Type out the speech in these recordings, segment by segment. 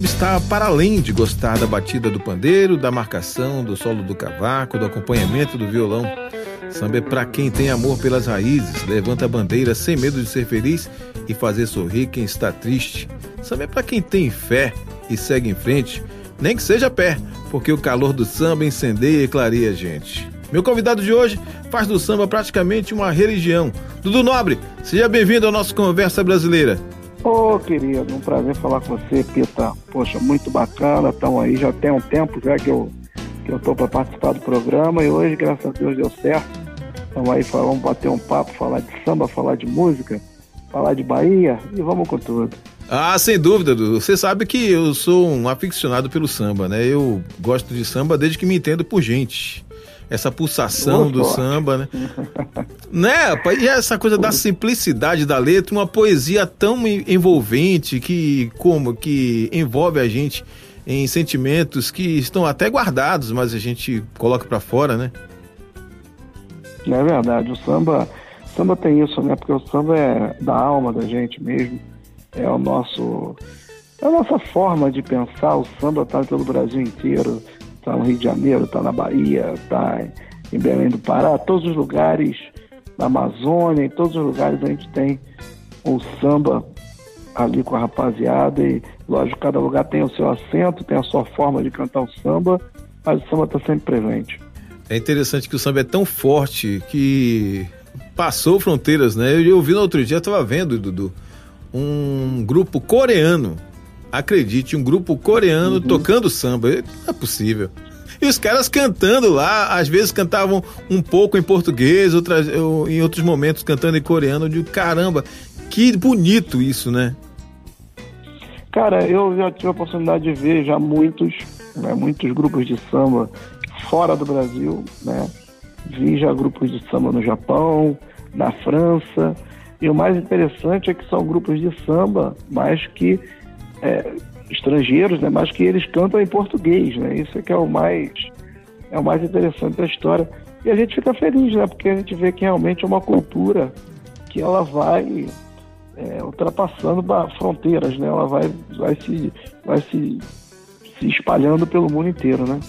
está para além de gostar da batida do pandeiro, da marcação, do solo do cavaco, do acompanhamento do violão. Samba é para quem tem amor pelas raízes, levanta a bandeira sem medo de ser feliz e fazer sorrir quem está triste. Samba é para quem tem fé e segue em frente, nem que seja a pé, porque o calor do samba incendeia e clareia a gente. Meu convidado de hoje faz do samba praticamente uma religião. Dudu Nobre, seja bem-vindo ao nosso Conversa Brasileira. Ô, oh, querido, um prazer falar com você, Pita. Poxa, muito bacana. Estão aí, já tem um tempo já que eu que eu tô para participar do programa e hoje, graças a Deus, deu certo. Estamos aí, vamos bater um papo, falar de samba, falar de música, falar de Bahia e vamos com tudo. Ah, sem dúvida, Dudu. Você sabe que eu sou um aficionado pelo samba, né? Eu gosto de samba desde que me entendo por gente essa pulsação do samba, né? né? E essa coisa da simplicidade da letra, uma poesia tão envolvente que como que envolve a gente em sentimentos que estão até guardados, mas a gente coloca para fora, né? É verdade, o samba, o samba tem isso, né? Porque o samba é da alma da gente mesmo, é o nosso é a nossa forma de pensar, o samba está pelo Brasil inteiro está no Rio de Janeiro, está na Bahia, está em Belém do Pará, todos os lugares, na Amazônia, em todos os lugares a gente tem o samba ali com a rapaziada e, lógico, cada lugar tem o seu acento, tem a sua forma de cantar o samba, mas o samba está sempre presente. É interessante que o samba é tão forte que passou fronteiras, né? Eu, eu vi no outro dia, estava vendo, Dudu, um grupo coreano acredite, um grupo coreano uhum. tocando samba. Não é possível. E os caras cantando lá, às vezes cantavam um pouco em português, outras, em outros momentos cantando em coreano. Eu digo, caramba, que bonito isso, né? Cara, eu já tive a oportunidade de ver já muitos, né, muitos grupos de samba fora do Brasil, né? Vi já grupos de samba no Japão, na França. E o mais interessante é que são grupos de samba, mas que é, estrangeiros, né, mas que eles cantam em português, né? Isso é que é o mais é o mais interessante da história. E a gente fica feliz, né? Porque a gente vê que realmente é uma cultura que ela vai é, ultrapassando fronteiras, né? Ela vai, vai, se, vai se, se espalhando pelo mundo inteiro, né?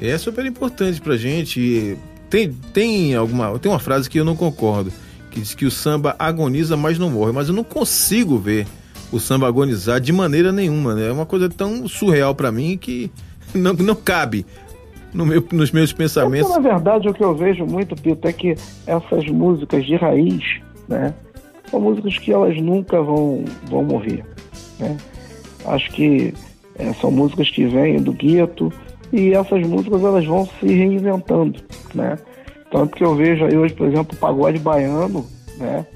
É super importante pra gente. Tem, tem alguma. Tem uma frase que eu não concordo, que diz que o samba agoniza, mas não morre. Mas eu não consigo ver o samba agonizar de maneira nenhuma, né? É uma coisa tão surreal para mim que não, não cabe no meu, nos meus pensamentos. na verdade, o que eu vejo muito, Pito, é que essas músicas de raiz, né? São músicas que elas nunca vão, vão morrer, né? Acho que é, são músicas que vêm do gueto e essas músicas elas vão se reinventando, né? Tanto que eu vejo aí hoje, por exemplo, o pagode baiano, né?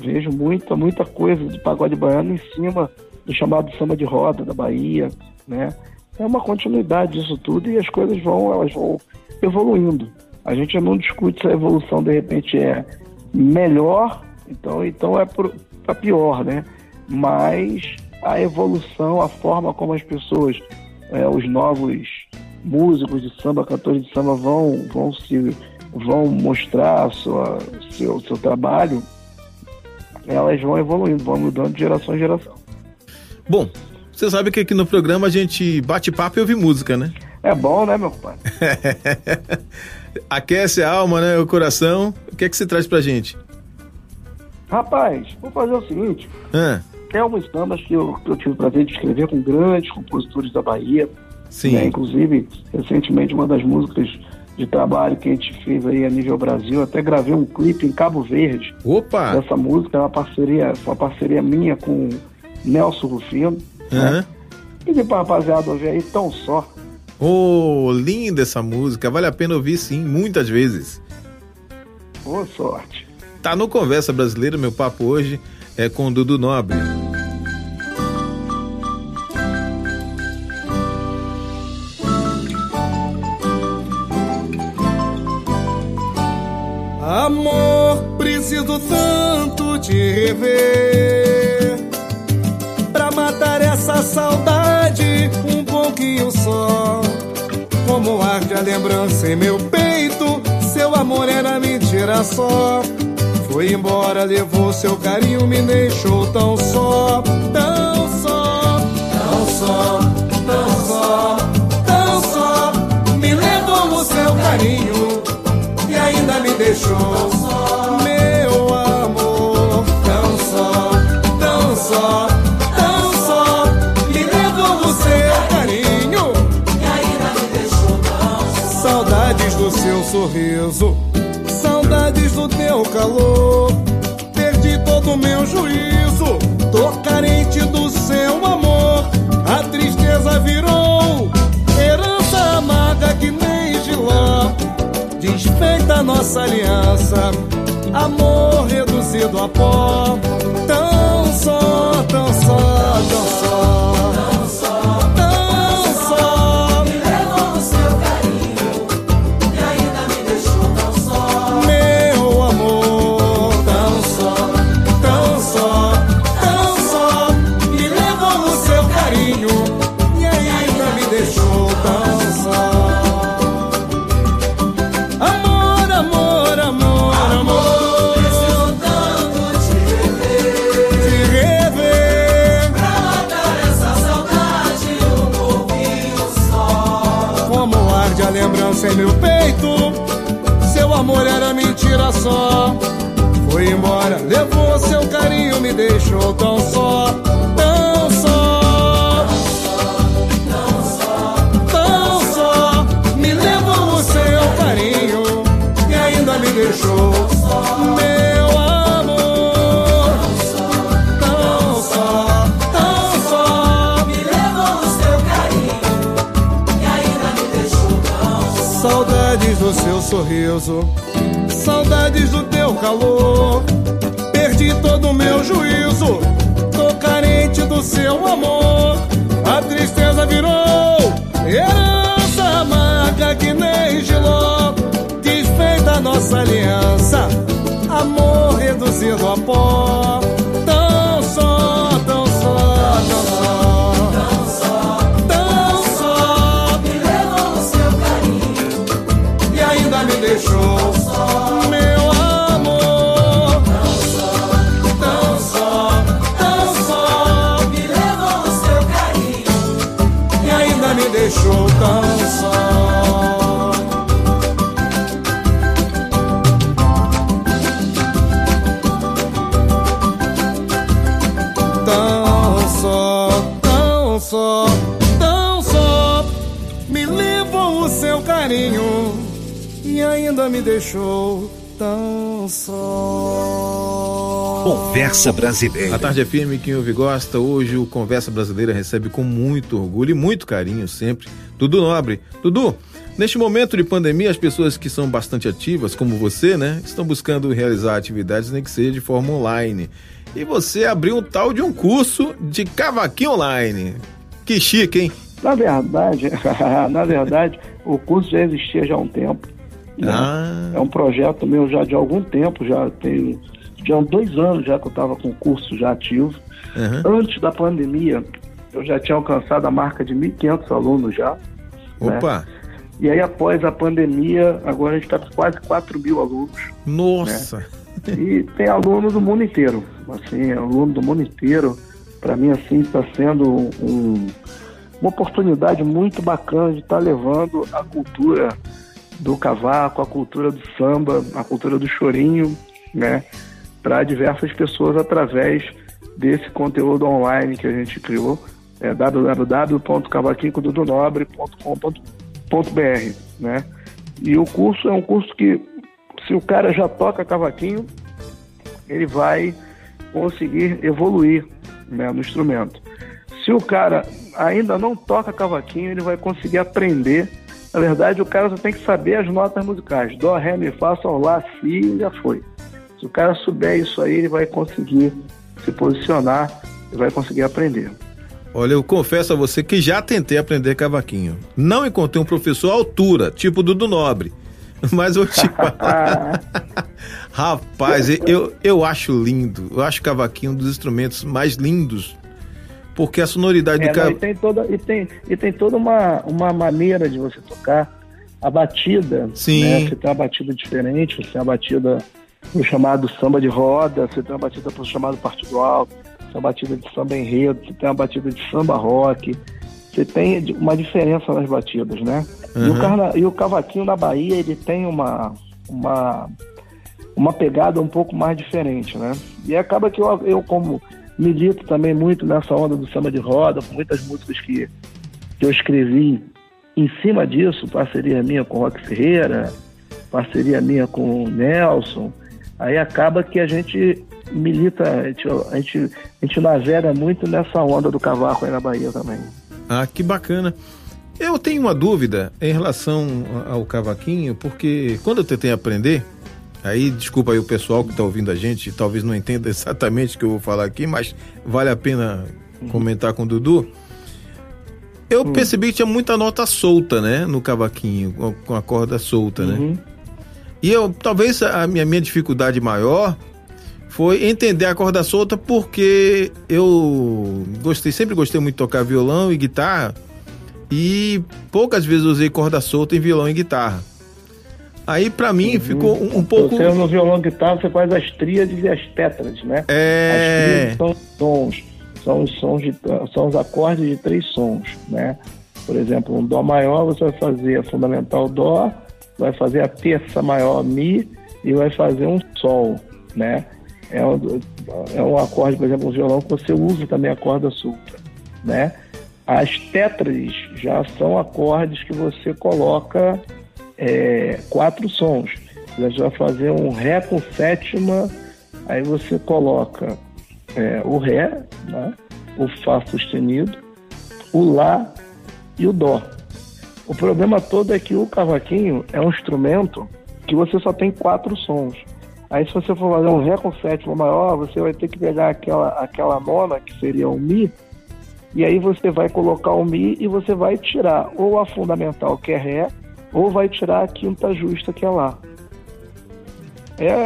Vejo muita, muita coisa de pagode baiano em cima do chamado samba de roda da Bahia, né? É uma continuidade disso tudo e as coisas vão, elas vão evoluindo. A gente não discute se a evolução de repente é melhor, então, então é para pior, né? Mas a evolução, a forma como as pessoas, é, os novos músicos de samba, cantores de samba vão, vão se vão mostrar sua, seu, seu trabalho, elas vão evoluindo, vão mudando de geração em geração. Bom, você sabe que aqui no programa a gente bate papo e ouve música, né? É bom, né, meu pai? Aquece a alma, né, o coração. O que é que você traz pra gente? Rapaz, vou fazer o seguinte. Ah. Tem alguns sambas que eu, que eu tive o prazer de escrever com grandes compositores da Bahia. Sim. Né? Inclusive, recentemente, uma das músicas de trabalho que a gente fez aí a nível Brasil. Até gravei um clipe em Cabo Verde. Opa! Essa música é uma parceria, uma parceria minha com Nelson Rufino. Uhum. Né? E pra rapaziada ouvir aí tão só. Oh, linda essa música. Vale a pena ouvir sim, muitas vezes. Boa sorte. Tá no Conversa Brasileira, meu papo hoje é com o Dudu Nobre. escrever Pra matar essa saudade um pouquinho só. Como arde a lembrança em meu peito Seu amor era mentira só. Foi embora, levou seu carinho, me deixou tão só. Tão só, tão só, tão só, tão só. Me levou o seu carinho e ainda me deixou tão só. Saudades do seu sorriso, saudades do teu calor. Perdi todo o meu juízo, tô carente do seu amor. A tristeza virou herança amarga que nem giló. Desfeita a nossa aliança, amor reduzido a pó. Tão só, tão só. Tão só. Só. Foi embora, levou seu carinho, me deixou tão só, tão só. Tão só, me levou o seu carinho e ainda me deixou, meu amor. Tão só, tão só. Me levou o seu carinho. E ainda me deixou tão só. Saudades do seu sorriso, saudades do teu calor. Perdi todo o meu juízo, tô carente do seu amor. A tristeza virou herança amarga que nem giló. Desfeita nossa aliança, amor reduzido a pó. Deixou tão só. Conversa Brasileira. A Tarde FM, quem ouve gosta, hoje o Conversa Brasileira recebe com muito orgulho e muito carinho sempre Dudu Nobre. Dudu, neste momento de pandemia, as pessoas que são bastante ativas, como você, né, estão buscando realizar atividades, nem que seja de forma online. E você abriu um tal de um curso de cavaquinho online. Que chique, hein? Na verdade, na verdade, o curso já existia já há um tempo. Né? Ah. É um projeto meu já de algum tempo, já tem já há dois anos já que eu estava com o curso já ativo. Aham. Antes da pandemia, eu já tinha alcançado a marca de 1.500 alunos já. né? Opa! E aí, após a pandemia, agora a gente está com quase 4 mil alunos. Nossa! E tem aluno do mundo inteiro. Assim, aluno do mundo inteiro. Para mim, assim, está sendo um- uma oportunidade muito bacana de estar levando a cultura do cavaco, a cultura do samba, a cultura do chorinho, né? Para diversas pessoas através desse conteúdo online que a gente criou. É www.cavaquinhodonobre.com.br, né? E o curso é um curso que, se o cara já toca cavaquinho, ele vai conseguir evoluir né, no instrumento. Se o cara ainda não toca cavaquinho, ele vai conseguir aprender. Na verdade, o cara só tem que saber as notas musicais. Dó, ré, mi, fá, sol, lá, si, já foi. Se o cara souber isso aí, ele vai conseguir se posicionar e vai conseguir aprender. Olha, eu confesso a você que já tentei aprender cavaquinho. Não encontrei um professor à altura, tipo Dudu Nobre. Mas eu te Rapaz, eu, eu acho lindo. Eu acho cavaquinho um dos instrumentos mais lindos. Porque a sonoridade É, do não, e tem toda, e tem, e tem toda uma, uma maneira de você tocar. A batida, Sim. né? Você tem uma batida diferente, você tem uma batida pro chamado samba de roda, você tem uma batida pro chamado partido alto, você tem uma batida de samba enredo, você tem uma batida de samba rock. Você tem uma diferença nas batidas, né? E, o Uhum. carna... e o cavaquinho na Bahia, ele tem uma, uma, uma pegada um pouco mais diferente, né? E acaba que eu, eu como milito também muito nessa onda do samba de roda, muitas músicas que, que eu escrevi em cima disso, parceria minha com Rock Ferreira, parceria minha com Nelson, aí acaba que a gente milita, a gente, a gente, a gente navega muito nessa onda do cavaco aí na Bahia também. Ah, que bacana. Eu tenho uma dúvida em relação ao cavaquinho, porque quando eu tentei aprender, aí desculpa aí o pessoal que está ouvindo a gente, talvez não entenda exatamente o que eu vou falar aqui, mas vale a pena comentar com o Dudu. Eu Hum. percebi que tinha muita nota solta, né, no cavaquinho, com- a corda solta, né? Uhum. E eu, talvez a minha, minha dificuldade maior foi entender a corda solta porque eu gostei, sempre gostei muito de tocar violão e guitarra e poucas vezes usei corda solta em violão e guitarra. Aí pra mim ficou um, um pouco Você no violão guitarra, você faz as tríades e as tétrades, né? As é tríades são sons, são os sons de, são os acordes de três sons, né? Por exemplo, um dó maior você vai fazer a fundamental dó, vai fazer a terça maior mi e vai fazer um sol, né? É um, é um acorde, por exemplo, um violão que você usa também a corda solta, né? As tétrades já são acordes que você coloca é, quatro sons. Você vai fazer um Ré com sétima, aí você coloca é, o Ré, né? o Fá sustenido, o Lá e o Dó. O problema todo é que o cavaquinho é um instrumento que você só tem quatro sons. Aí se você for fazer um Ré com sétima maior, você vai ter que pegar aquela, aquela nona, que seria o Mi, e aí você vai colocar o Mi e você vai tirar ou a fundamental, que é Ré, ou vai tirar a quinta justa, que é Lá. É,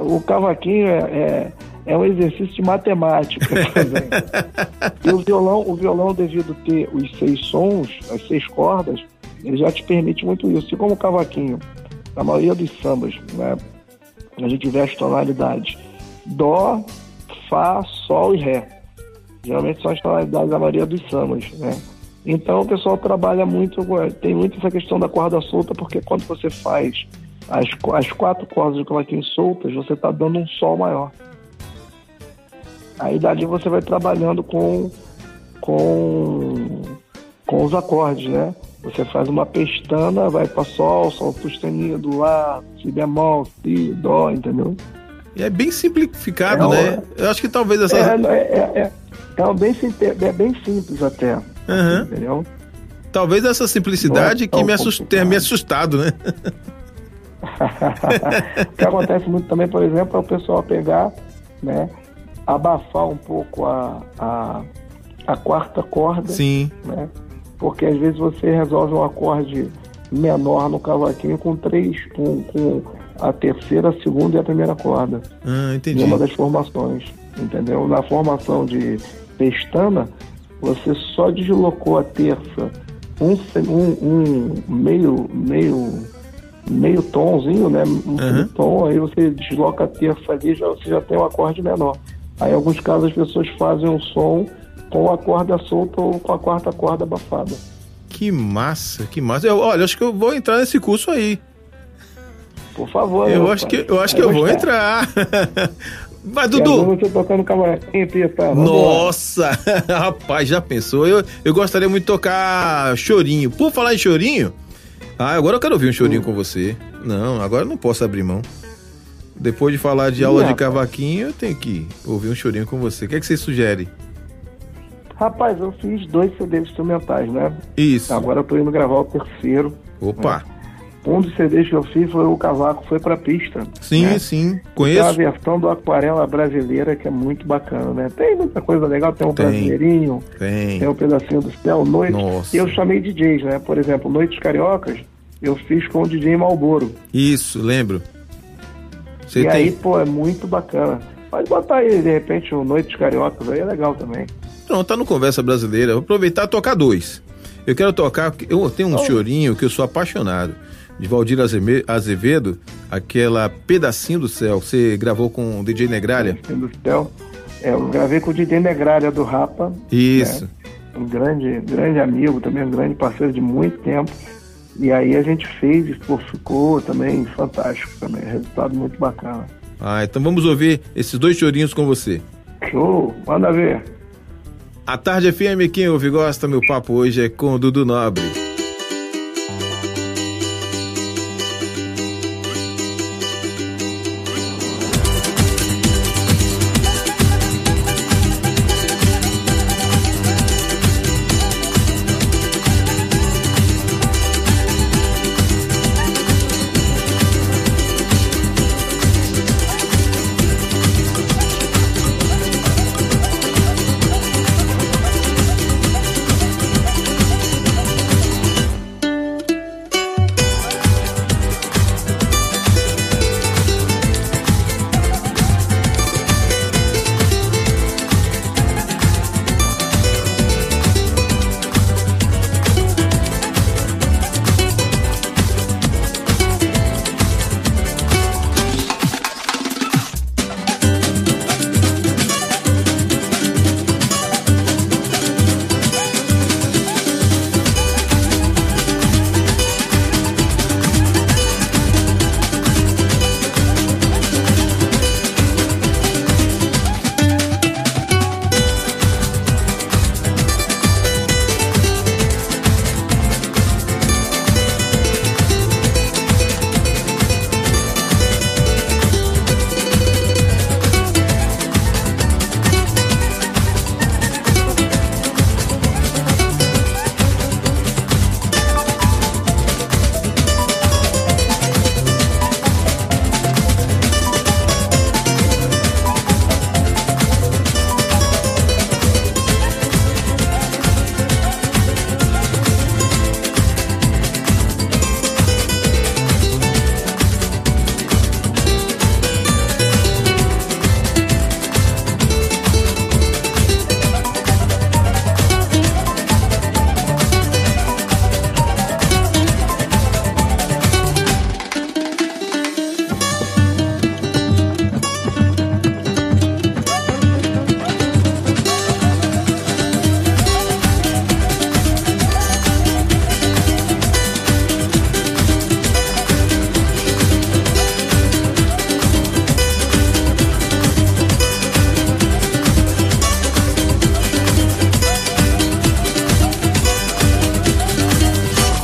o cavaquinho é, é, é um exercício de matemática e o violão, o violão, devido ter os seis sons, as seis cordas, ele já te permite muito isso. E como o cavaquinho, na maioria dos sambas, né, a gente vê as tonalidades Dó, Fá, Sol e Ré. Geralmente são as tonalidades da maioria dos sambas, né? Então o pessoal trabalha muito, tem muito essa questão da corda solta, porque quando você faz as, as quatro cordas do cavaquinho soltas, você está dando um sol maior. Aí dali você vai trabalhando com, com, com os acordes, né? Você faz uma pestana, vai para sol, sol sustenido, lá, si bemol, si, dó, entendeu? é bem simplificado, É, né? Eu acho que talvez essa É, é, é, é, é bem, é bem simples até, Aham. entendeu? talvez essa simplicidade é que me assust- tenha me assustado, né? o que acontece muito também, por exemplo, é o pessoal pegar, né, abafar um pouco a, a, a quarta corda, Sim. né? Porque às vezes você resolve um acorde menor no cavaquinho com três, com, com a terceira, a segunda e a primeira corda. Ah, Em entendi. uma das formações, entendeu? Na formação de pestana, você só deslocou a terça um, um, um meio, meio, meio tomzinho, né? Um Uhum. tom, aí você desloca a terça ali, já, você já tem um acorde menor. Aí, em alguns casos, as pessoas fazem um som com a corda solta ou com a quarta corda abafada. Que massa, que massa. Eu, olha, acho que eu vou entrar nesse curso aí. Por favor. Eu meu acho pai. que eu acho que eu vou entrar. Vai, Dudu. você tocando cavaquinho, Pita. Vambora. Nossa, rapaz, já pensou? Eu, eu gostaria muito de tocar chorinho. Por falar em chorinho, ah, agora eu quero ouvir um chorinho com você. Não, agora eu não posso abrir mão. Depois de falar de Ih, aula de cavaquinho, eu tenho que ouvir um chorinho com você. O que, é que você sugere? Rapaz, eu fiz dois CDs instrumentais, né? Isso. Agora eu tô indo gravar o terceiro. Opa. Um dos CDs que eu fiz foi o Cavaco Foi Pra Pista. Sim, né? sim. Tem uma Conheço. versão do Aquarela Brasileira que é muito bacana, né? Tem muita coisa legal, tem um Tem. brasileirinho, Tem. tem um pedacinho do céu, noite. Nossa. E eu chamei DJs, né? Por exemplo, Noites Cariocas, eu fiz com o DJ Malboro. Isso, lembro. Você e tem. aí, pô, é muito bacana. Pode botar aí, de repente, o Noites Cariocas aí, é legal também. Pronto, tá no Conversa Brasileira. Vou aproveitar e tocar dois. Eu quero tocar, eu tenho um chorinho que eu sou apaixonado. De Valdir Azevedo, aquela Pedacinho do Céu. Você gravou com o DJ Negralha? Assim, do céu. É, eu gravei com o DJ Negralha do Rapa. Isso. um grande, grande amigo, também um grande parceiro de muito tempo. E aí a gente fez e ficou também fantástico também, resultado muito bacana. Ah, então vamos ouvir esses dois chorinhos com você. Show, manda ver. A Tarde FM, quem ouve gosta, meu papo hoje é com o Dudu Nobre.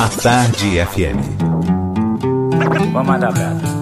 Tarde FM. Vamos mandar abraço.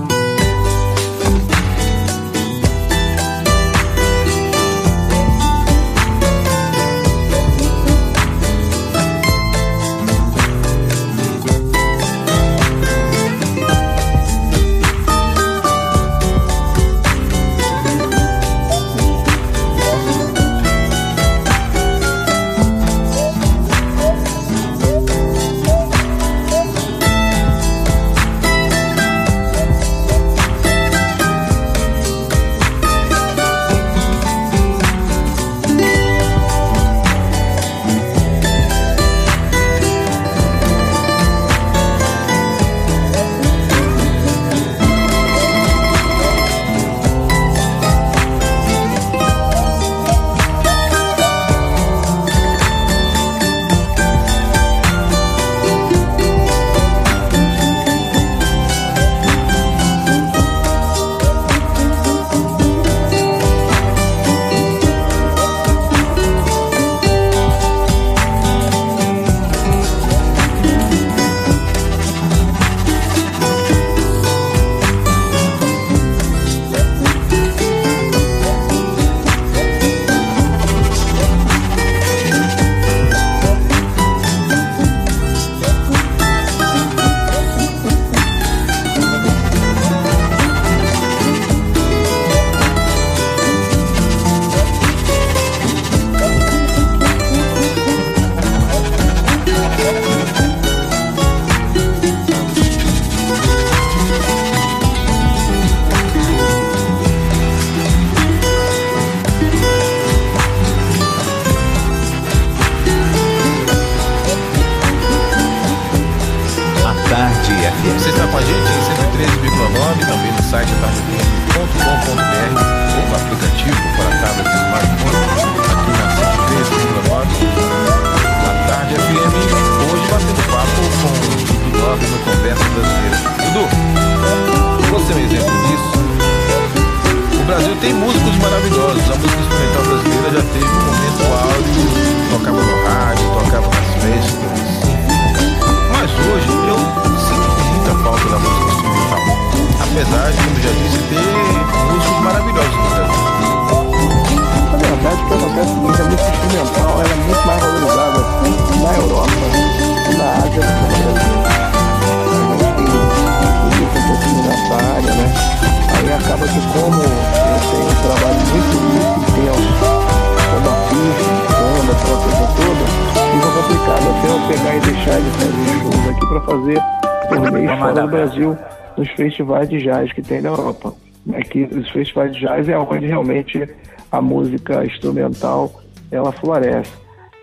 Festivais de jazz que tem na Europa. Aqui, os festivais de jazz é onde realmente a música instrumental ela floresce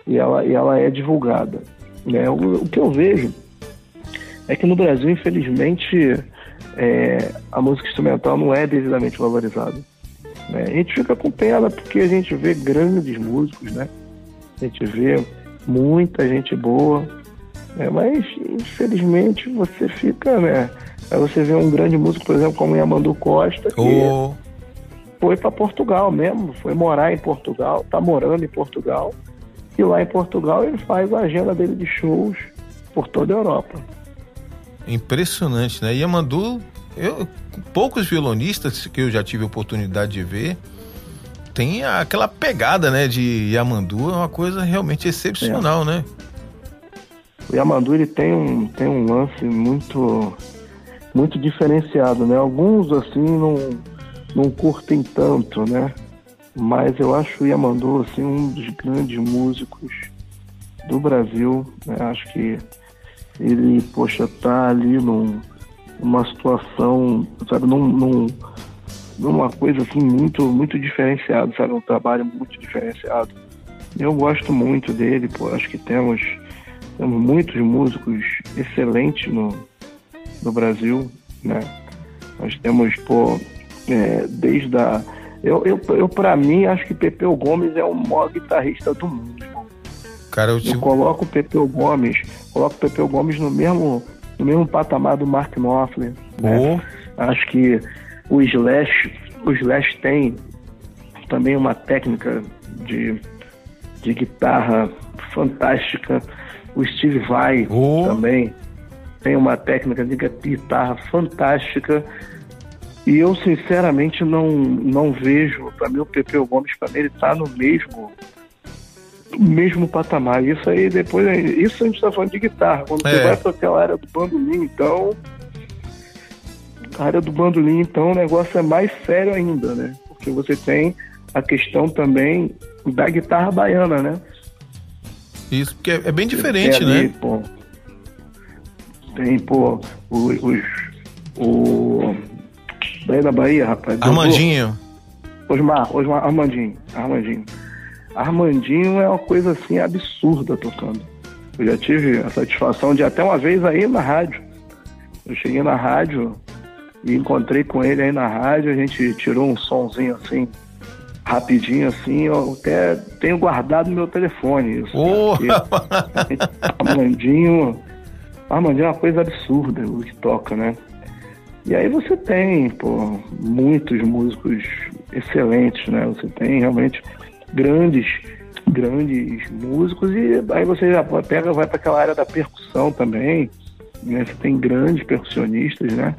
e ela, e ela é divulgada. Né? O, o que eu vejo é que no Brasil, infelizmente, é, a música instrumental não é devidamente valorizada. né? A gente fica com pena porque a gente vê grandes músicos, né? A gente vê muita gente boa, né? mas infelizmente você fica, né? Aí você vê um grande músico, por exemplo, como Yamandu Costa, que Ô, foi para Portugal mesmo, foi morar em Portugal, tá morando em Portugal. E lá em Portugal ele faz a agenda dele de shows por toda a Europa. impressionante, né? Yamandu, eu, poucos violonistas que eu já tive oportunidade de ver tem aquela pegada, né, de Yamandu, é uma coisa realmente excepcional, né? O Yamandu ele tem um, tem um lance muito muito diferenciado, né? Alguns assim não, não curtem tanto, né? Mas eu acho o Yamandu assim um dos grandes músicos do Brasil. né? Acho que ele, poxa, tá ali num, numa situação, sabe, num, num- numa coisa assim muito muito diferenciada, sabe, um trabalho muito diferenciado. Eu gosto muito dele, pô, acho que temos temos muitos músicos excelentes no, no Brasil, né? Nós temos, pô, é, desde a. Eu, eu, eu para mim, acho que Pepeu Gomes é o maior guitarrista do mundo. Cara, eu Eu tive... coloco o Pepeu Gomes, coloco o Pepeu Gomes no mesmo, no mesmo patamar do Mark Knopfler. Né? Acho que o Slash, o Slash tem também uma técnica de, de guitarra fantástica. O Steve Vai Oh. também tem uma técnica de guitarra fantástica. E eu sinceramente não, não vejo, para mim o Pepeu Gomes, para mim ele tá no mesmo mesmo patamar. Isso aí depois, isso a gente tá falando de guitarra. Quando É. você vai para aquela área do bandolim, então a área do bandolim, então, o negócio é mais sério ainda, né? Porque você tem a questão também da guitarra baiana, né? isso, porque é, é bem diferente, Tem ali, né? Pô, tem, pô, os. os o. Daí da Bahia, rapaz. Armandinho. Osmar, Osmar, Armandinho, Armandinho. Armandinho é uma coisa assim absurda tocando. Eu já tive a satisfação de até uma vez aí na rádio. Eu cheguei na rádio e encontrei com ele aí na rádio, a gente tirou um sonzinho assim, rapidinho assim, eu até tenho guardado no meu telefone isso. Ô, porque Armandinho, Armandinho é uma coisa absurda o que toca, né? E aí você tem, pô, muitos músicos excelentes, né? Você tem realmente grandes, grandes músicos e aí você já pega, vai para aquela área da percussão também, né? Você tem grandes percussionistas, né?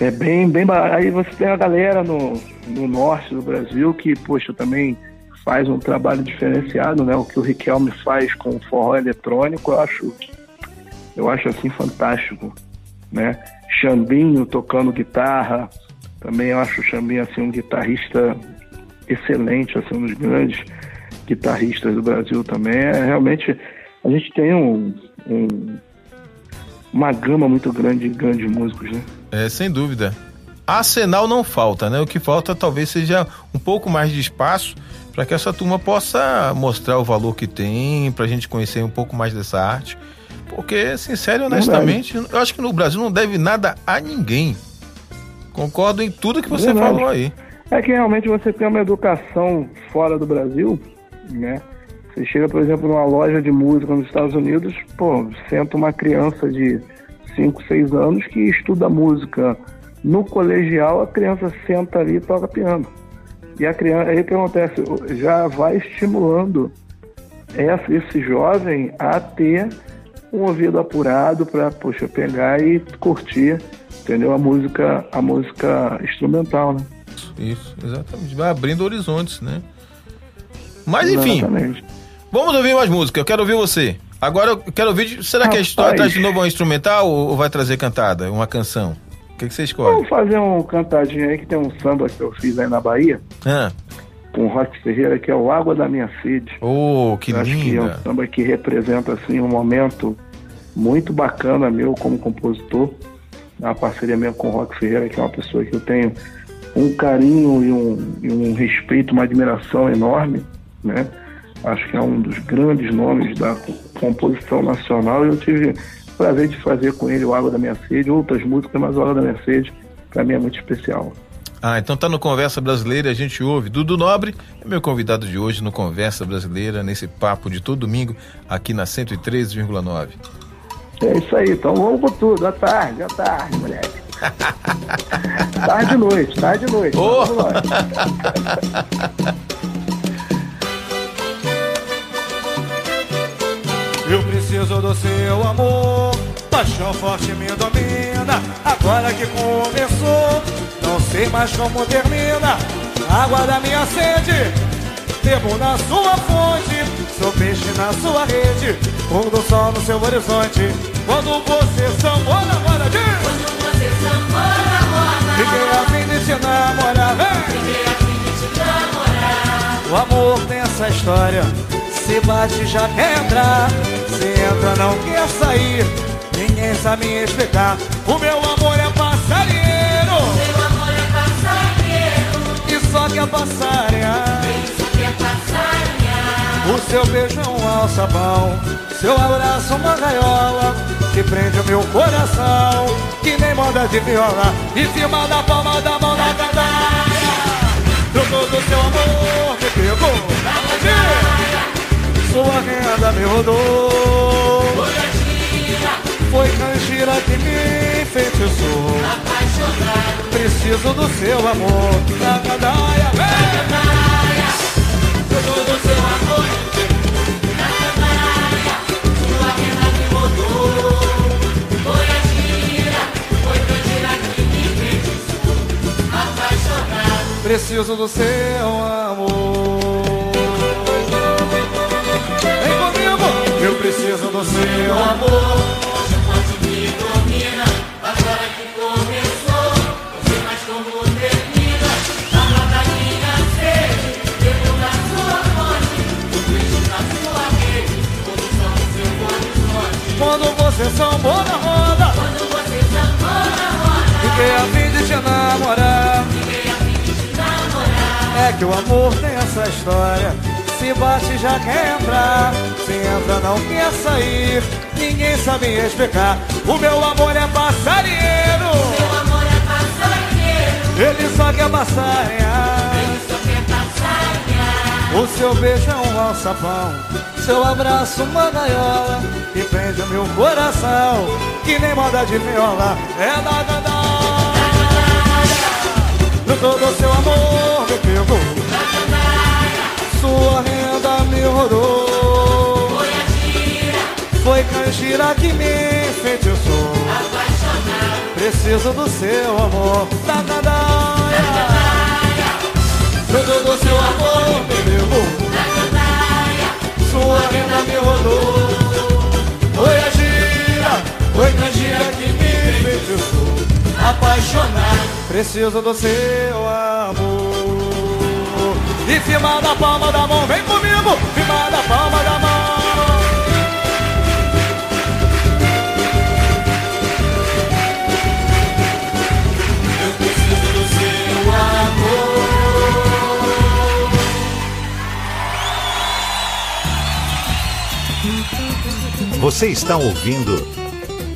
É bem, bem. Aí você tem a galera no, no norte do Brasil que, poxa, também faz um trabalho diferenciado, né? O que o Riquelme faz com o forró eletrônico, eu acho, eu acho assim fantástico, né? Xambinho tocando guitarra, também eu acho o Xambinho assim um guitarrista excelente, assim um dos grandes guitarristas do Brasil também. É realmente a gente tem um, um- uma gama muito grande de grandes músicos, né? É, sem dúvida. Arsenal não falta, né? O que falta talvez seja um pouco mais de espaço para que essa turma possa mostrar o valor que tem, para a gente conhecer um pouco mais dessa arte. Porque, sincero e honestamente, eu acho que no Brasil não deve nada a ninguém. Concordo em tudo que você Verdade. falou aí. É que realmente você tem uma educação fora do Brasil, né? Você chega, por exemplo, numa loja de música nos Estados Unidos, pô, senta uma criança de 5, 6 anos que estuda música no colegial, a criança senta ali e toca piano. E a criança, aí o que acontece? Já vai estimulando essa- esse jovem a ter um ouvido apurado para, poxa, pegar e curtir, entendeu? A música, a música instrumental, né? Isso, exatamente. Vai abrindo horizontes, né? Mas enfim, Exatamente. vamos ouvir mais música. Eu quero ouvir você. Agora eu quero ouvir. Será que a Rapaz. história traz de novo uma instrumental ou ou vai trazer cantada? Uma canção? O que, que você escolhe? Vamos fazer um cantadinho aí que tem um samba que eu fiz aí na Bahia, Ah, com o Rock Ferreira, que é o Água da Minha Sede. oh, que Eu Acho que é um linda. samba que representa assim um momento muito bacana meu como compositor. Uma parceria minha com o Rock Ferreira, que é uma pessoa que eu tenho um carinho e um, e um respeito, uma admiração enorme, né? Acho que é um dos grandes nomes da composição nacional e eu tive o prazer de fazer com ele o Água da Minha Sede, outras músicas, mas o Água da Minha Sede para mim é muito especial. Ah, então tá no Conversa Brasileira, a gente ouve. Dudu Nobre é meu convidado de hoje no Conversa Brasileira, nesse papo de todo domingo, aqui na 103,9. É isso aí, então vamos por tudo, à tarde, à tarde, moleque. tarde e noite, tarde e noite. Lá. Eu preciso do seu amor, paixão forte me domina. Agora que começou, sei mais como termina. Água da minha sede, bebo na sua fonte, sou peixe na sua rede, fogo do sol no seu horizonte. Quando você sambou na roda de Quando você sambou na roda, Fiquei a fim de te namorar, vem! fiquei a fim de te namorar. O amor tem essa história. Se bate já quer entrar. Se entra não quer sair. Ninguém sabe me explicar. O meu amor Isso que é passarinhar. O seu beijo é um alçapão. Seu abraço uma gaiola. Que prende o meu coração. Que nem moda de viola. Em cima da palma da mão da gandaia. Trocou do seu amor. Me pegou. Sua renda me rodou Foi canjira que me enfeitiçou Apaixonado, Preciso do seu amor gandaia, vem! todo do seu amor. Na canalha, sua renda me rodou. Foi a foi canjira que me enfeitiçou. Apaixonado, Preciso do seu amor Vem comigo! Eu preciso do seu amor você sambou na roda Quando você sambou na roda, Fiquei a fim de te namorar fiquei a fim de te namorar. É que o amor tem essa história. Se bate já quer entrar, se entra não quer sair. Ninguém sabe explicar. O meu amor é passarinheiro, Meu amor é passarinheiro, ele só quer passarinhar. só quer passarinhar. O seu beijo é um alçapão, seu abraço uma gaiola que prende o meu coração. Que nem moda de viola, é da gandaia. No todo seu amor me pegou. Sua renda me rodou. Foi a canjira que me enfeitiçou. apaixonado, Preciso do seu amor. Da gandaia. Fruto do seu amor me levou. Sua renda me rodou. Foi a gira, foi canjira que me enfeitiçou. Apaixonado. Preciso do seu amor. E firma da palma da mão, vem comigo. Firma da palma da mão. Você está ouvindo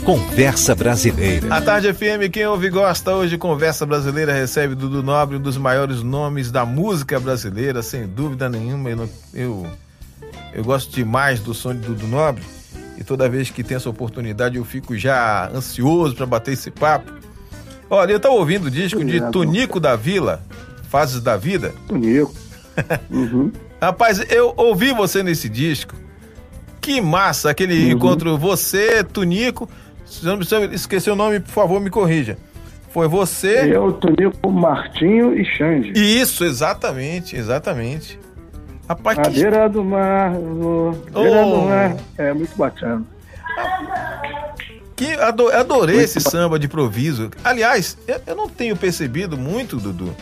Conversa Brasileira. A Tarde FM, quem ouve e gosta hoje, Conversa Brasileira recebe Dudu Nobre, um dos maiores nomes da música brasileira, sem dúvida nenhuma. Eu, eu, eu gosto demais do som de Dudu Nobre e toda vez que tem essa oportunidade eu fico já ansioso para bater esse papo. Olha, eu estava ouvindo o disco de. Tonico da Vila, Fases da Vida. Tonico. Uhum. Rapaz, eu ouvi você nesse disco. Que massa aquele encontro. Você, Tunico. Se eu esqueci o nome, por favor, me corrija. Foi você. Eu, Tonico, Martinho e Xande. Isso, exatamente, exatamente. Rapaz, À que... beira do mar, no- beira Oh. do mar. É muito bacana. que Que ado- adorei esse samba de improviso. Aliás, eu, eu não tenho percebido muito, Dudu,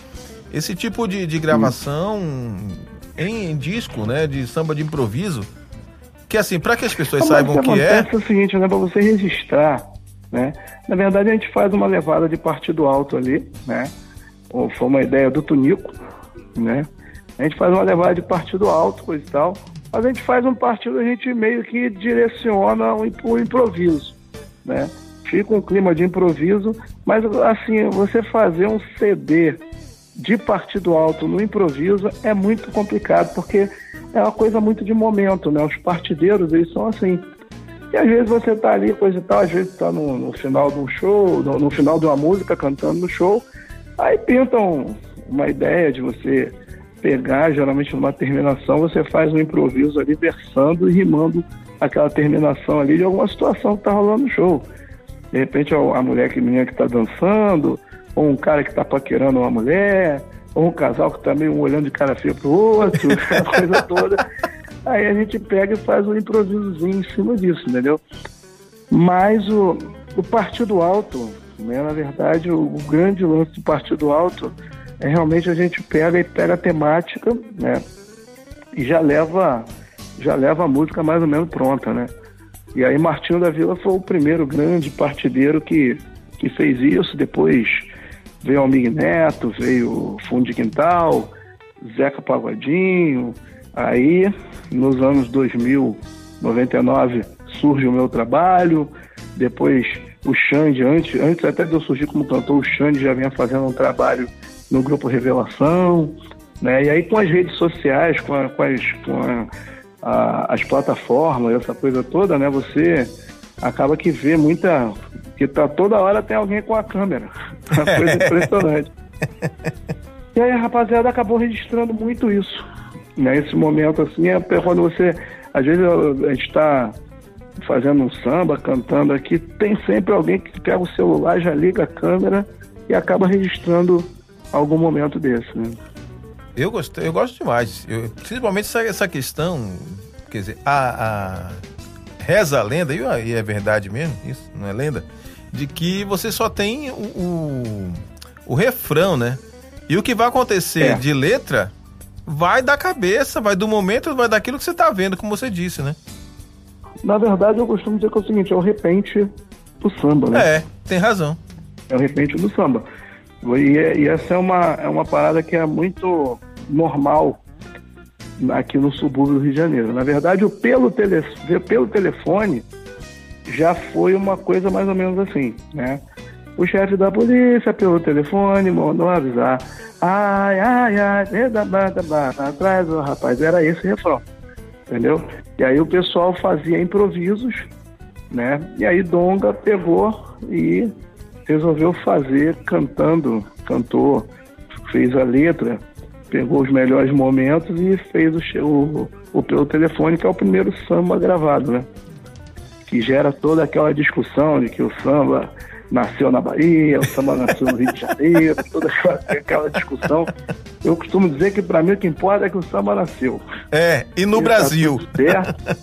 esse tipo de, de gravação em, em disco, né? De samba de improviso. Que assim, para que as pessoas Mas saibam o que é. acontece o seguinte, né? Para você registrar, né? Na verdade, a gente faz uma levada de partido alto ali, né? Ou foi uma ideia do Tunico, né? A gente faz uma levada de partido alto, coisa e tal. Mas a gente faz um partido, a gente meio que direciona o o improviso, né? Fica um clima de improviso, mas assim, você fazer um CD de partido alto no improviso é muito complicado, porque é uma coisa muito de momento, né? Os partideiros, eles são assim. E às vezes você tá ali, coisa e tal, às vezes tá no, no final de um show, no, no final de uma música, cantando no show, aí pintam uma ideia de você pegar, geralmente numa terminação, você faz um improviso ali, versando e rimando aquela terminação ali de alguma situação que tá rolando no show. De repente, a mulher que menina que tá dançando, ou um cara que tá paquerando uma mulher, ou um casal que tá meio um olhando de cara feia pro outro, aquela coisa toda. Aí a gente pega e faz um improvisozinho em cima disso, entendeu? Mas o, o Partido Alto, né, na verdade, o, o grande lance do Partido Alto é realmente a gente pega e pega a temática, né? E já leva, já leva a música mais ou menos pronta, né? E aí Martinho da Vila foi o primeiro grande partideiro que, que fez isso. Depois veio Almir Neto, veio Fundo de Quintal, Zeca Pagodinho. Aí, nos anos 2000, 99, surge o meu trabalho. Depois o Xande, antes, antes até de eu surgir como cantor, o Xande já vinha fazendo um trabalho no Grupo Revelação. Né? E aí com as redes sociais, com, a- com as, com a- a- as plataformas, essa coisa toda, né? Você acaba que vê muita. que tá toda hora tem alguém com a câmera. Uma coisa impressionante. E aí a rapaziada acabou registrando muito isso. Né? Esse momento assim é quando você. Às vezes a gente está fazendo um samba, cantando aqui, tem sempre alguém que pega o celular, já liga a câmera e acaba registrando algum momento desse, né? Eu gostei, eu gosto demais. Eu- principalmente essa, essa questão, quer dizer, a, a- reza a lenda, e é verdade mesmo, isso não é lenda, de que você só tem o, o, o refrão, né? E o que vai acontecer É. de letra vai da cabeça, vai do momento, vai daquilo que você tá vendo, como você disse, né? Na verdade, eu costumo dizer que é o seguinte, é o repente do samba, né? É, tem razão. É o repente do samba. E, é- e essa é uma, é uma parada que é muito normal aqui no subúrbio do Rio de Janeiro. Na verdade, o pelo, tele, pelo telefone já foi uma coisa mais ou menos assim, né? O chefe da polícia, pelo telefone, mandou avisar. Ai, ai, ai, da bata, bata, atrás, ó, rapaz. Era esse refrão, entendeu? E aí o pessoal fazia improvisos, né? E aí Donga pegou e resolveu fazer cantando, cantou, fez a letra, pegou os melhores momentos e fez o, o, o pelo telefone, que é o primeiro samba gravado, né? Que gera toda aquela discussão de que o samba nasceu na Bahia, o samba nasceu no Rio de Janeiro, toda aquela, discussão. Eu costumo dizer que para mim o que importa é que o samba nasceu. É, e no E tá Brasil. tudo certo.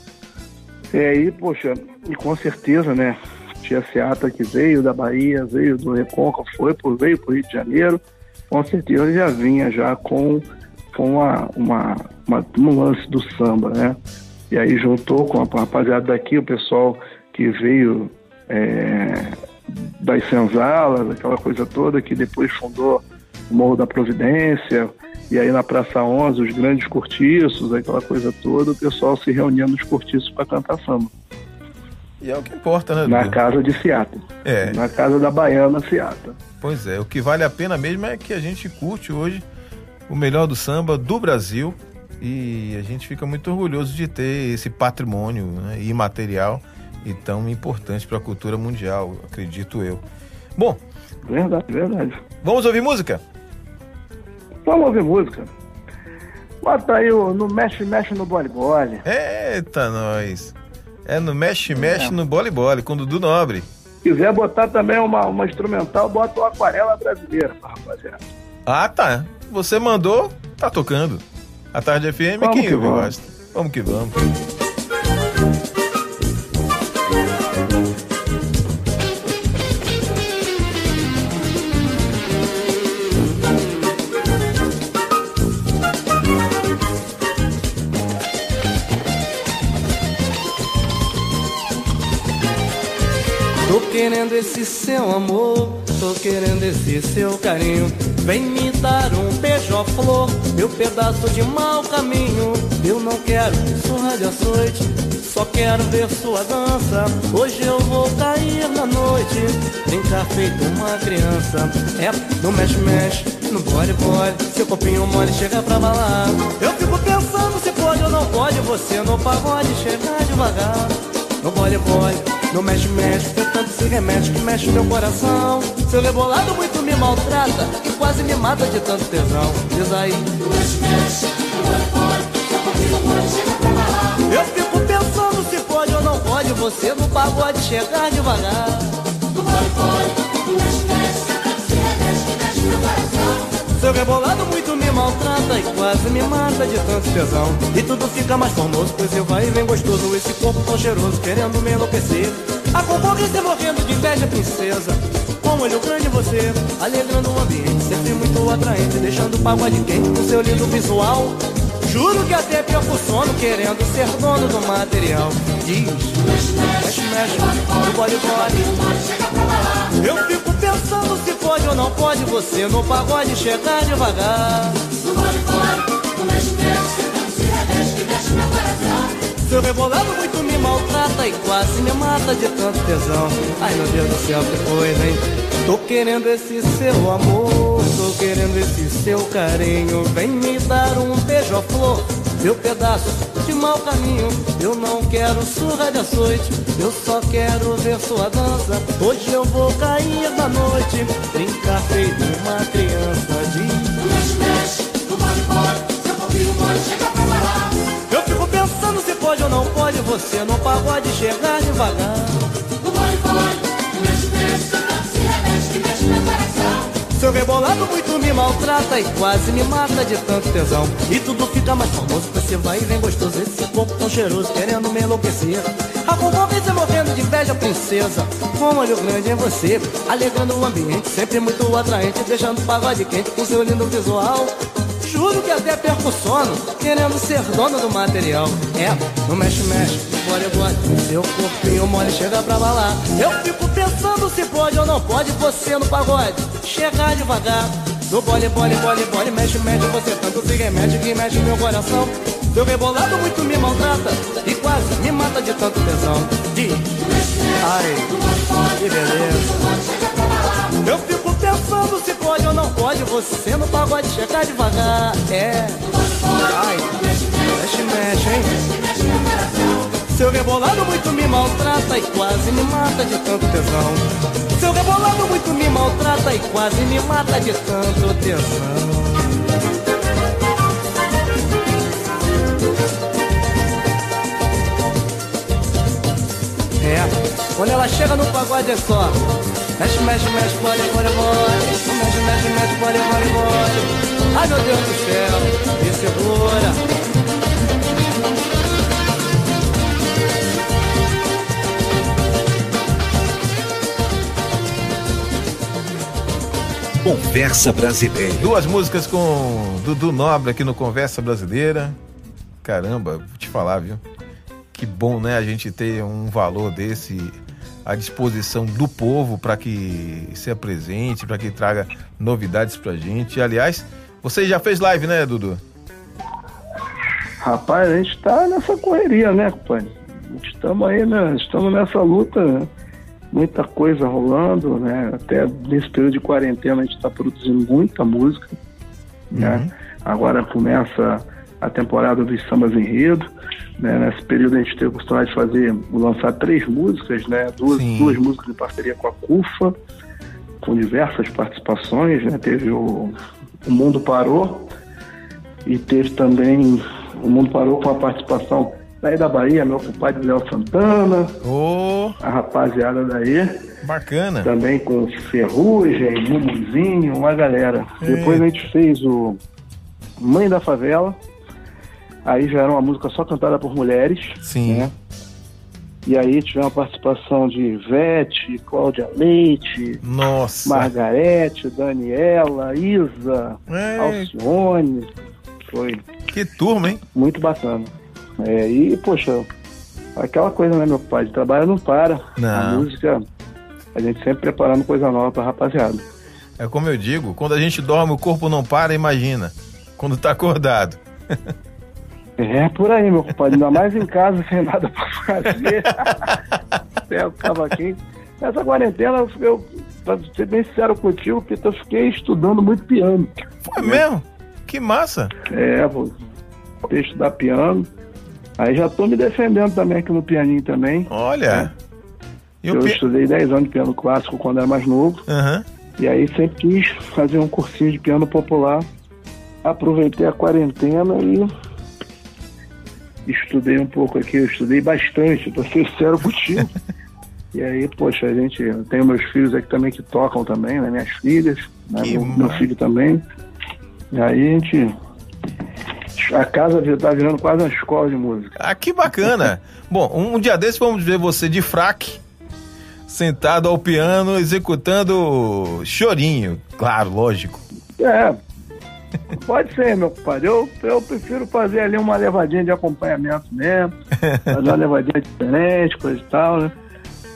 E aí, poxa, e com certeza, né? Tia Seata que veio da Bahia, veio do Recôncavo, foi por, veio para o Rio de Janeiro, com certeza já vinha já com, com uma, uma, uma- um lance do samba, né? E aí juntou com a rapaziada daqui, o pessoal que veio é, das senzalas, aquela coisa toda, que depois fundou o Morro da Providência, e aí na Praça 11, os grandes cortiços, aquela coisa toda, o pessoal se reunia nos cortiços para cantar samba. E é o que importa, né, Na casa de Seata. É. Na casa da Baiana Seata. Pois é, o que vale a pena mesmo é que a gente curte hoje o melhor do samba do Brasil e a gente fica muito orgulhoso de ter esse patrimônio né, imaterial e tão importante para a cultura mundial, acredito eu. Bom, Verdade, verdade. vamos ouvir música? Vamos ouvir música. Bota aí o no Mexe Mexe no Bole Bole. Eita, nós! É no Mexe Mexe no Bole Bole, com Dudu Nobre. Se quiser botar também uma, uma instrumental, bota o Aquarela Brasileira, rapaziada. Ah, tá. Você mandou, tá tocando. A Tarde FM, Vamos quem que eu vamos. gosto. Vamos que vamos. Esse seu amor, tô querendo esse seu carinho. Vem me dar um beija-flor, meu pedaço de mau caminho. Eu não quero surra de açoite, só quero ver sua dança. Hoje eu vou cair na noite, brincar feito uma criança. É, no mexe-mexe, no bole-bole, seu copinho mole chega pra balar. Eu fico pensando se pode ou não pode, você no pagode chegar devagar. No no mexe-mexe, tem tanto se remete que mexe meu coração. Seu rebolado muito me maltrata e quase me mata de tanto tesão. Diz aí. Eu fico pensando se pode ou não pode você no pagode chegar devagar. Seu rebolado muito me maltrata e quase me mata de tanto tesão. E tudo fica mais formoso, pois eu vai e vem gostoso. Esse corpo tão cheiroso, querendo me enlouquecer. A concorrência morrendo de inveja, princesa. Com um olho grande você, alegrando o ambiente, sempre muito atraente, deixando o pagode quente com seu lindo visual. Juro que até perco o sono, querendo ser dono do material. Diz, mexe, mexe, no bode, bode. Eu fico pensando se pode ou não pode você no pagode chegar devagar. Seu rebolado muito me maltrata e quase me mata de tanto tesão. Ai meu Deus do céu, que coisa, hein? Tô querendo esse seu amor, tô querendo esse seu carinho. Vem me dar um beija-flor, meu pedaço de mau caminho. Eu não quero surra de açoite, eu só quero ver sua dança. Hoje eu vou cair da noite, brincar feito uma criança de. Eu fico pensando se pode ou não pode você no pagode chegar devagar. Seu rebolado muito me maltrata e quase me mata de tanto tesão. E tudo fica mais famoso, você vai e vem gostoso. Esse corpo tão cheiroso, querendo me enlouquecer. A concorrência morrendo de inveja, princesa. Com um olho grande em você, alegrando o ambiente, sempre muito atraente, deixando o pagode quente com seu lindo visual. Juro que até perco sono, querendo ser dono do material. É, no mexe-mexe, bora, bora, seu corpinho mole chega pra balar. Eu fico pensando se pode ou não pode você no pagode chegar devagar. No bole, bole, bole, bole, mexe, mexe, você tanto se remete que mexe meu coração. Seu rebolado muito me maltrata e quase me mata de tanto tesão. Diz, ai, que beleza. Eu fico pensando se pode ou não pode você no pagode chegar devagar. É, ai, mexe, mexe, hein? Seu rebolado muito me maltrata e quase me mata de tanto tesão. Seu rebolado muito me maltrata e quase me mata de tanto tesão. É, quando ela chega no pagode é só Mexe, mexe, mexe, bole, bole, bole Mexe, mexe, mexe, bole, bole, bole Ai meu Deus do céu, me segura Conversa Brasileira. Duas músicas com Dudu Nobre aqui no Conversa Brasileira. Caramba, vou te falar, viu? Que bom, né? A gente ter um valor desse à disposição do povo para que se apresente, para que traga novidades pra gente. Aliás, você já fez live, né, Dudu? Rapaz, a gente tá nessa correria, né, compadre? Estamos aí, né? Estamos nessa luta, né? Muita coisa rolando, né? Até nesse período de quarentena a gente está produzindo muita música, né? Agora começa a temporada dos sambas enredo, né? Nesse período a gente teve a oportunidade de fazer, lançar três músicas, né? Duas, Sim. duas músicas em parceria com a CUFA, com diversas participações, né? Teve o, o Mundo Parou e teve também o Mundo Parou com a participação daí da Bahia, meu compadre Léo Santana, Ô, a rapaziada daí, bacana. também com Ferrugem, Mumuzinho, uma galera. É. Depois a gente fez o Mãe da Favela, aí já era uma música só cantada por mulheres, Sim. né? E aí tivemos a participação de Ivete, Cláudia Leite, Nossa. Margarete, Daniela, Isa, É, Alcione. Foi que turma, hein? muito bacana. É, e, poxa, aquela coisa, né, meu pai? De trabalho não para. Não. A música A gente sempre preparando coisa nova pra rapaziada. É como eu digo, quando a gente dorme, o corpo não para, imagina. Quando tá acordado. É por aí, meu compadre. Ainda mais em casa, sem nada pra fazer. Pega o cavaquinho. Nessa quarentena, eu, eu, pra ser bem sincero contigo, Pita, eu fiquei estudando muito piano. Foi mesmo? Que massa. É, vou estudar piano. Aí já tô me defendendo também aqui no pianinho também. Olha. O Eu pi... estudei 10 anos de piano clássico quando era mais novo. Aham. E aí sempre quis fazer um cursinho de piano popular. Aproveitei a quarentena e estudei um pouco aqui. Eu estudei bastante, ser sincero contigo. e aí, poxa, a gente. Eu tenho meus filhos aqui também que tocam também, né? Minhas filhas, né? Meu, meu filho também. E aí a gente. A casa tá virando quase uma escola de música. Ah, que bacana. Bom, um, um dia desse vamos ver você de fraque, sentado ao piano, executando chorinho. Claro, lógico. É. Pode ser, meu compadre. Eu, eu prefiro fazer ali uma levadinha de acompanhamento mesmo. fazer uma levadinha diferente, coisa e tal, né?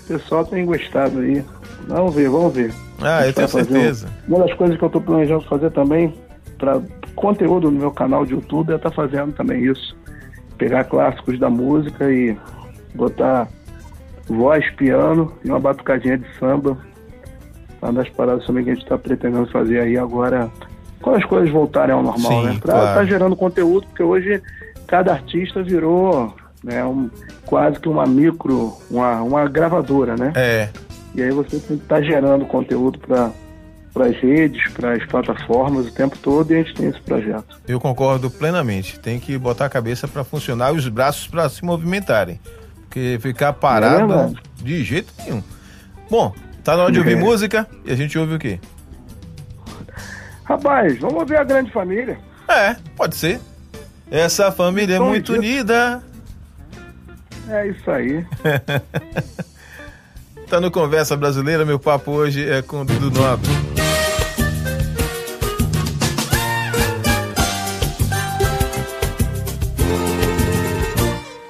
O pessoal tem gostado aí. Vamos ver, vamos ver. Ah, eu tenho certeza. um- uma das coisas que eu tô planejando fazer também, para conteúdo no meu canal de YouTube, é estar fazendo também isso. Pegar clássicos da música e botar voz, piano e uma batucadinha de samba. Uma das paradas também que a gente está pretendendo fazer aí agora, quando as coisas voltarem ao normal, Sim, né? Pra claro. estar gerando conteúdo, porque hoje cada artista virou né, um, quase que uma micro, uma, uma gravadora, né? É, E aí você tem que estar gerando conteúdo para as redes, para as plataformas o tempo todo e a gente tem esse projeto. eu concordo plenamente. Tem que botar a cabeça pra funcionar e os braços pra se movimentarem. Porque ficar parado verdade. de jeito nenhum. Bom, tá na hora de ouvir É. música e a gente ouve o quê? Rapaz, vamos ver a grande família. É, pode ser. Essa família é Som muito unida. É isso aí. Tá no Conversa Brasileira, meu papo hoje é com o Dudu Nobre.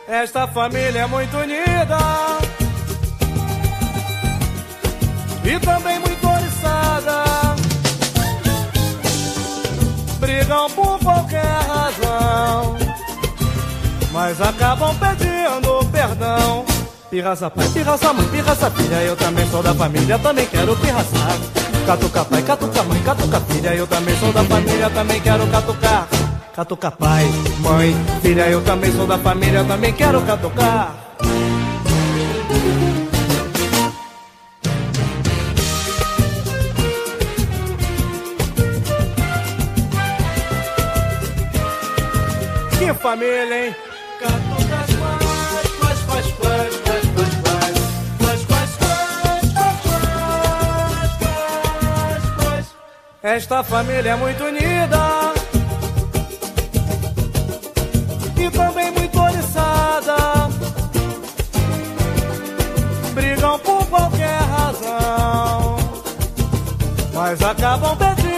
Esta família é muito unida e também muito Brigam por qualquer razão, mas acabam pedindo perdão. Pirraça pai, pirraça mãe, pirraça filha, eu também sou da família, também quero pirraçar. Catuca pai, catuca mãe, catuca filha, eu também sou da família, também quero catucar. Catuca pai, mãe, filha, eu também sou da família, também quero catucar. Que família, hein? Canto das quais, quais, quais, quais. Esta família é muito unida e também muito oriçada. Brigam por qualquer razão, mas acabam pedindo.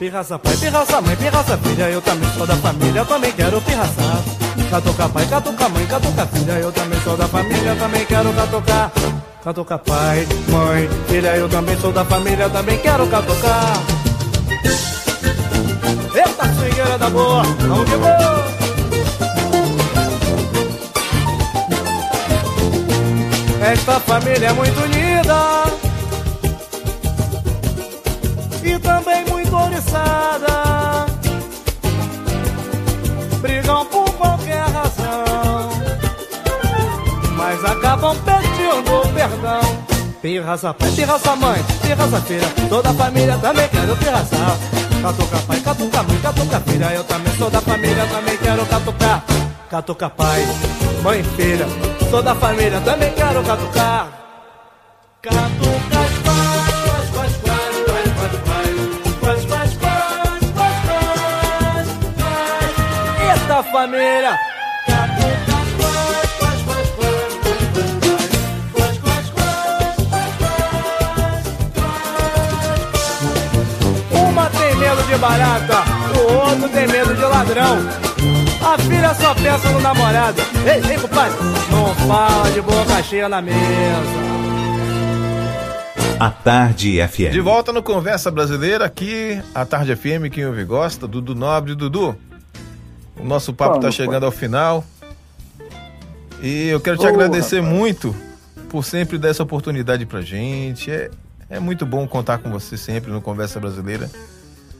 Pirraça pai, pirraça mãe, pirraça filha, eu também sou da família, eu também quero pirraçar. Catuca pai, catuca mãe, catuca filha, eu também sou da família, eu também quero catucar. Catuca pai, mãe, filha, eu também sou da família, eu também quero catucar. Eita, swingueira da boa, vamos que vamos! Esta família é muito unida e também muito oriçada. Brigam por qualquer razão, mas acabam pedindo perdão. Pirraça pai, pirraça mãe, pirraça filha, toda a família também quero pirraçar. Catuca pai, catuca mãe, catuca filha, eu também sou da família, também quero catucar. Catuca pai, mãe, filha, sou da família, também quero catucar. Catucas quais. Uma tem medo de barata, o outro tem medo de ladrão. A filha só pensa no namorado. Ei, ei, compadre, não fala de boca cheia na mesa. A Tarde FM. De volta no Conversa Brasileira, aqui, a Tarde FM, quem ouve gosta, Dudu Nobre. Dudu, o nosso papo está chegando ao final. E eu quero te Ô, agradecer rapaz. muito por sempre dar essa oportunidade pra gente. É, é muito bom contar com você sempre no Conversa Brasileira.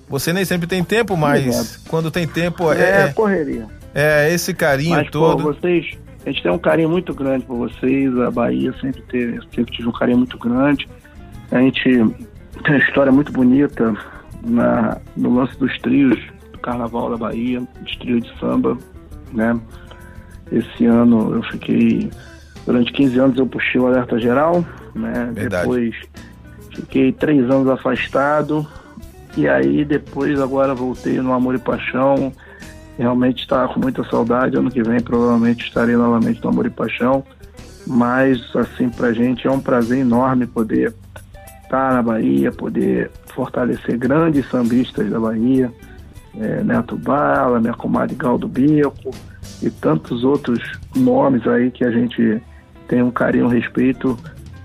Você nem sempre tem tempo, mas Obrigado. quando tem tempo É, é, correria. é esse carinho Mas, pô, todo. vocês, a gente tem um carinho muito grande por vocês, a Bahia sempre teve, sempre tive um carinho muito grande. A gente tem uma história muito bonita na, no lance dos trios Carnaval da Bahia, dos trios de samba, né? Esse ano eu fiquei, durante 15 anos eu puxei o alerta geral, né? Verdade. Depois fiquei três anos afastado, e aí depois agora voltei no Amor e Paixão, realmente estava com muita saudade. Ano que vem provavelmente estarei novamente no Amor e Paixão. Mas, assim, pra gente é um prazer enorme poder estar na Bahia, poder fortalecer grandes sambistas da Bahia, é, Neto Bala, minha comadre Galdo Bico e tantos outros nomes aí que a gente tem um carinho, um respeito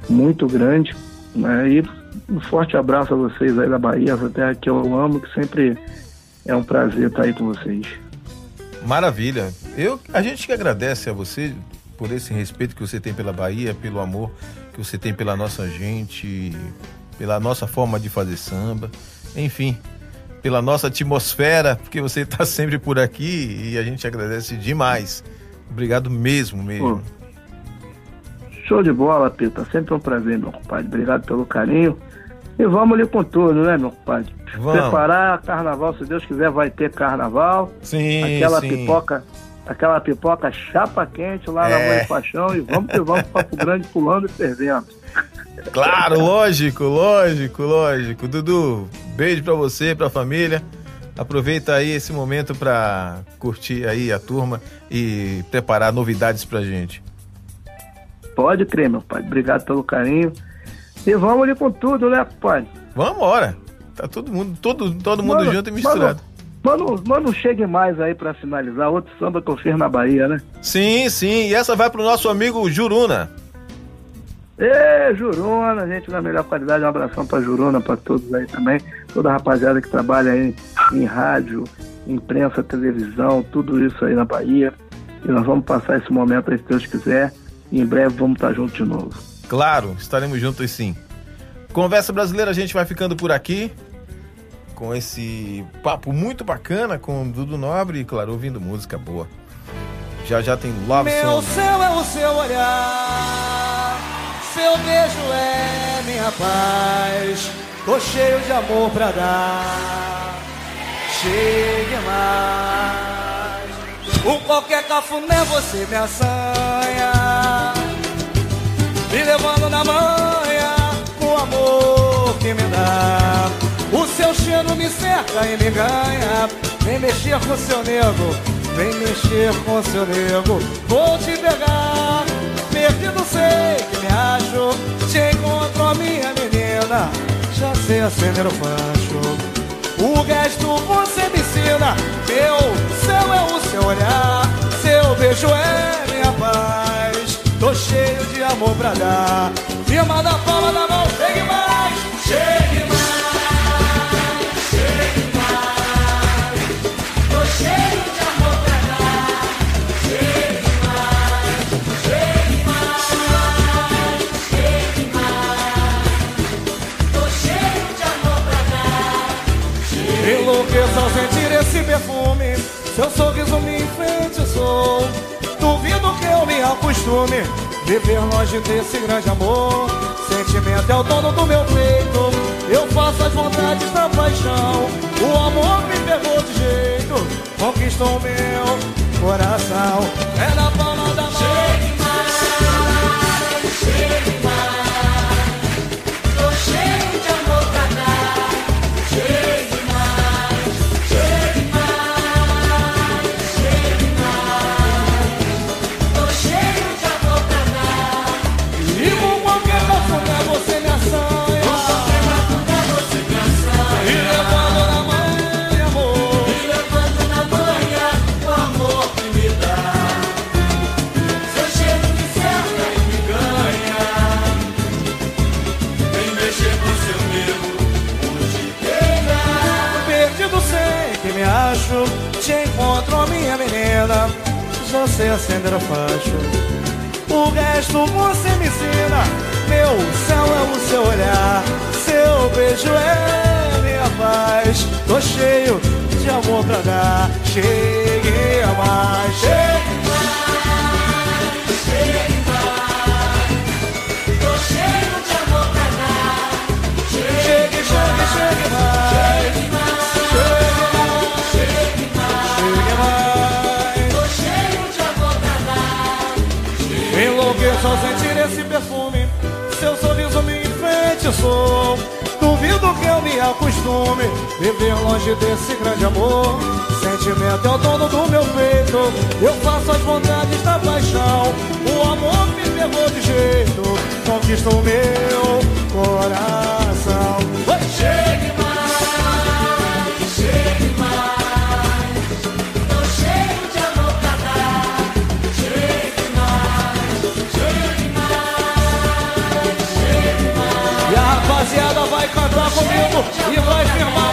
muito grande. Né? E um forte abraço a vocês aí da Bahia, essa terra que eu amo, que sempre é um prazer estar aí com vocês. Maravilha. Eu, a gente que agradece a você por esse respeito que você tem pela Bahia, pelo amor que você tem pela nossa gente, pela nossa forma de fazer samba, enfim, pela nossa atmosfera, porque você está sempre por aqui e a gente agradece demais. Obrigado mesmo, mesmo. Show de bola, Pita. Sempre um prazer, meu compadre. Obrigado pelo carinho. E vamos ali com tudo, né, meu compadre? Vamos. Preparar carnaval, se Deus quiser, vai ter carnaval. Sim, aquela sim. pipoca, aquela pipoca chapa quente lá na É. Mãe Paixão e vamos que vamos Papo Grande pulando e fervendo. Claro, lógico, lógico, lógico. Dudu, beijo pra você, pra família. Aproveita aí esse momento pra curtir aí a turma e preparar novidades pra gente. Pode crer, meu pai. Obrigado pelo carinho. E vamos ali com tudo, né, compadre? Vambora. Tá todo mundo, todo, todo mundo Mano, junto e misturado. Mano, mano, mano, chegue mais aí pra finalizar. Outro samba que eu fiz na Bahia, né? Sim, sim. E essa vai pro nosso amigo Juruna. Ê, Juruna, gente da melhor qualidade, um abração pra Juruna, pra todos aí também, toda a rapaziada que trabalha aí em rádio, imprensa, televisão, tudo isso aí na Bahia. E nós vamos passar esse momento aí, se Deus quiser, e em breve vamos estar juntos de novo. Claro, estaremos juntos sim. Conversa Brasileira, a gente vai ficando por aqui. Com esse papo muito bacana com o Dudu Nobre e, claro, ouvindo música boa. Já já tem Love Meu Song. céu é o seu olhar, seu beijo é minha paz. Tô cheio de amor pra dar, chegue mais. Com qualquer cafuné você me assanha, me levando na manha, com o amor que me dá. O seu cheiro me cerca e me ganha. Vem mexer com seu nego, vem mexer com seu nego. Vou te pegar, perdido sei que me acho. Te encontro, minha menina, já sei acender o facho. O gesto você me ensina, meu céu é o seu olhar, seu beijo é minha paz. Tô cheio de amor pra dar. Firma da palma da mão, chegue mais, chegue mais. Me acostume Viver longe desse grande amor. Sentimento é o dono do meu peito. Eu faço as vontades da paixão. O amor me pegou de jeito. Conquistou meu coração. É na sei acender a faixa. O resto você me ensina. Meu céu é o seu olhar, seu beijo é minha paz. Tô cheio de amor pra dar. Chegue a mais, chegue Enlouqueço ao sentir esse perfume. Seu sorriso me enfeitiçou. Duvido que eu me acostume. Viver longe desse grande amor. Sentimento é o dono do meu peito. Eu faço as vontades da paixão. O amor me pegou de jeito. Conquista o meu coração! Chegue mais, comigo E vai firmar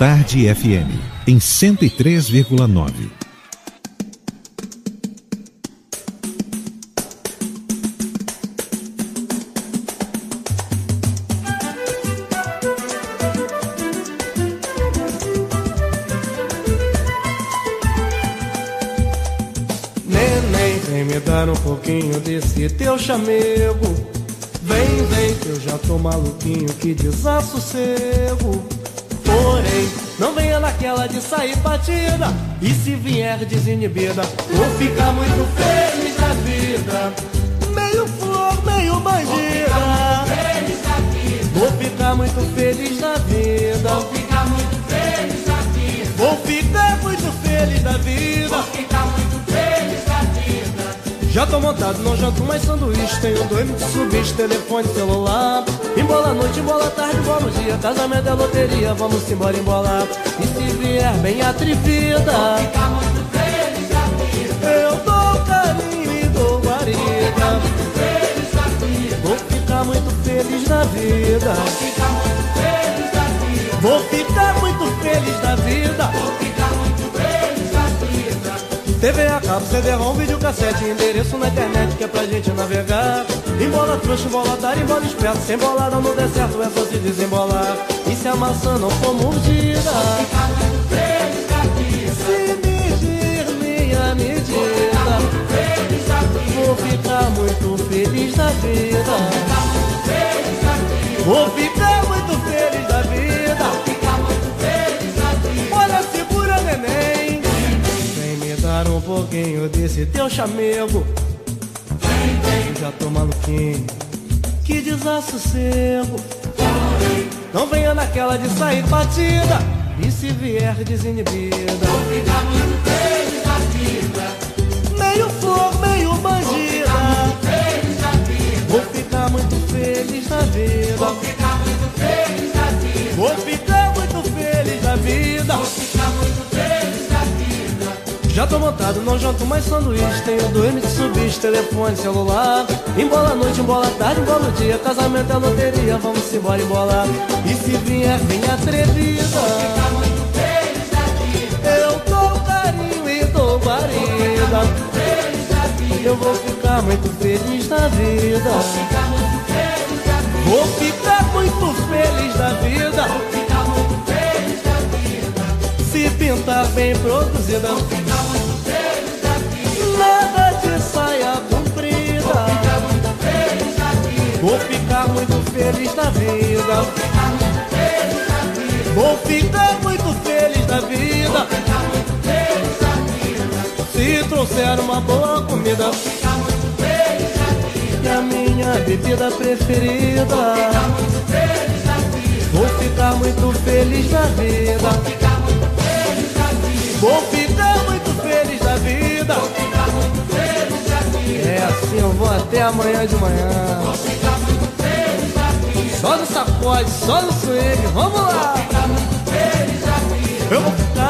Tarde FM, em 103,9. Neném, vem me dar um pouquinho desse teu chamego. Vem, vem, que eu já tô maluquinho, que desassossego. Batida. E se vier desinibida, vou ficar muito feliz da vida. Meio flor, meio bandida. Vou ficar muito feliz da vida. fica muito feliz da vida. Vou ficar muito feliz da vida. Já tô montado, não janto mais sanduíche Tenho dois Mitsubishi, telefone, celular Embola à noite, embola à tarde, embola no dia Casamento é loteria, vamos embora, embolar E se vier bem atrevida Fica muito feliz da vida. Eu dou carinho e dou guarida. Vou ficar muito feliz da vida Fica muito feliz da vida. Vou ficar muito feliz da vida Fica muito feliz da vida. TV a cabo, CD-ROM, videocassete, endereço na internet que é pra gente navegar. Embola trouxa, embola dar, embola esperto, sem bolada não der certo, é só se desembolar. E se a maçã não for mordida, se medir minha medida, vou ficar muito. Feliz da vida. Vou ficar muito feliz da vida. Pouquinho desse teu chamego. Eu já tô maluquinho. Que desassossego. Não venha naquela de sair batida. E se vier desinibida. Fica muito feliz da vida. Meio flor, meio bandida. Vou ficar muito feliz da vida. Fica muito feliz da vida. Vou ficar muito feliz da vida. Já tô montado, não janto mais sanduíche Tenho dois Mitsubishi, telefone, celular Embola à noite, embola à tarde, embola o dia Casamento é loteria, vamos embora embolar E se vier, vem atrevida Fica muito feliz da vida. Eu dou carinho e dou guarida. Eu vou ficar muito feliz da vida Fica muito feliz da vida. Vou ficar muito feliz da vida Fica muito feliz da vida. Se pintar bem produzida Vou ficar muito feliz da vida. Vou ficar muito feliz da vida. Se trouxer uma boa comida Fica muito feliz da vida. e a minha bebida preferida. Fica muito feliz da vida. Vou ficar muito feliz da vida. Fica muito feliz da vida. Vou ficar muito feliz da vida. É assim, eu vou até amanhã de manhã. Só no sacode, só no swing, vamos lá! Vou ficar,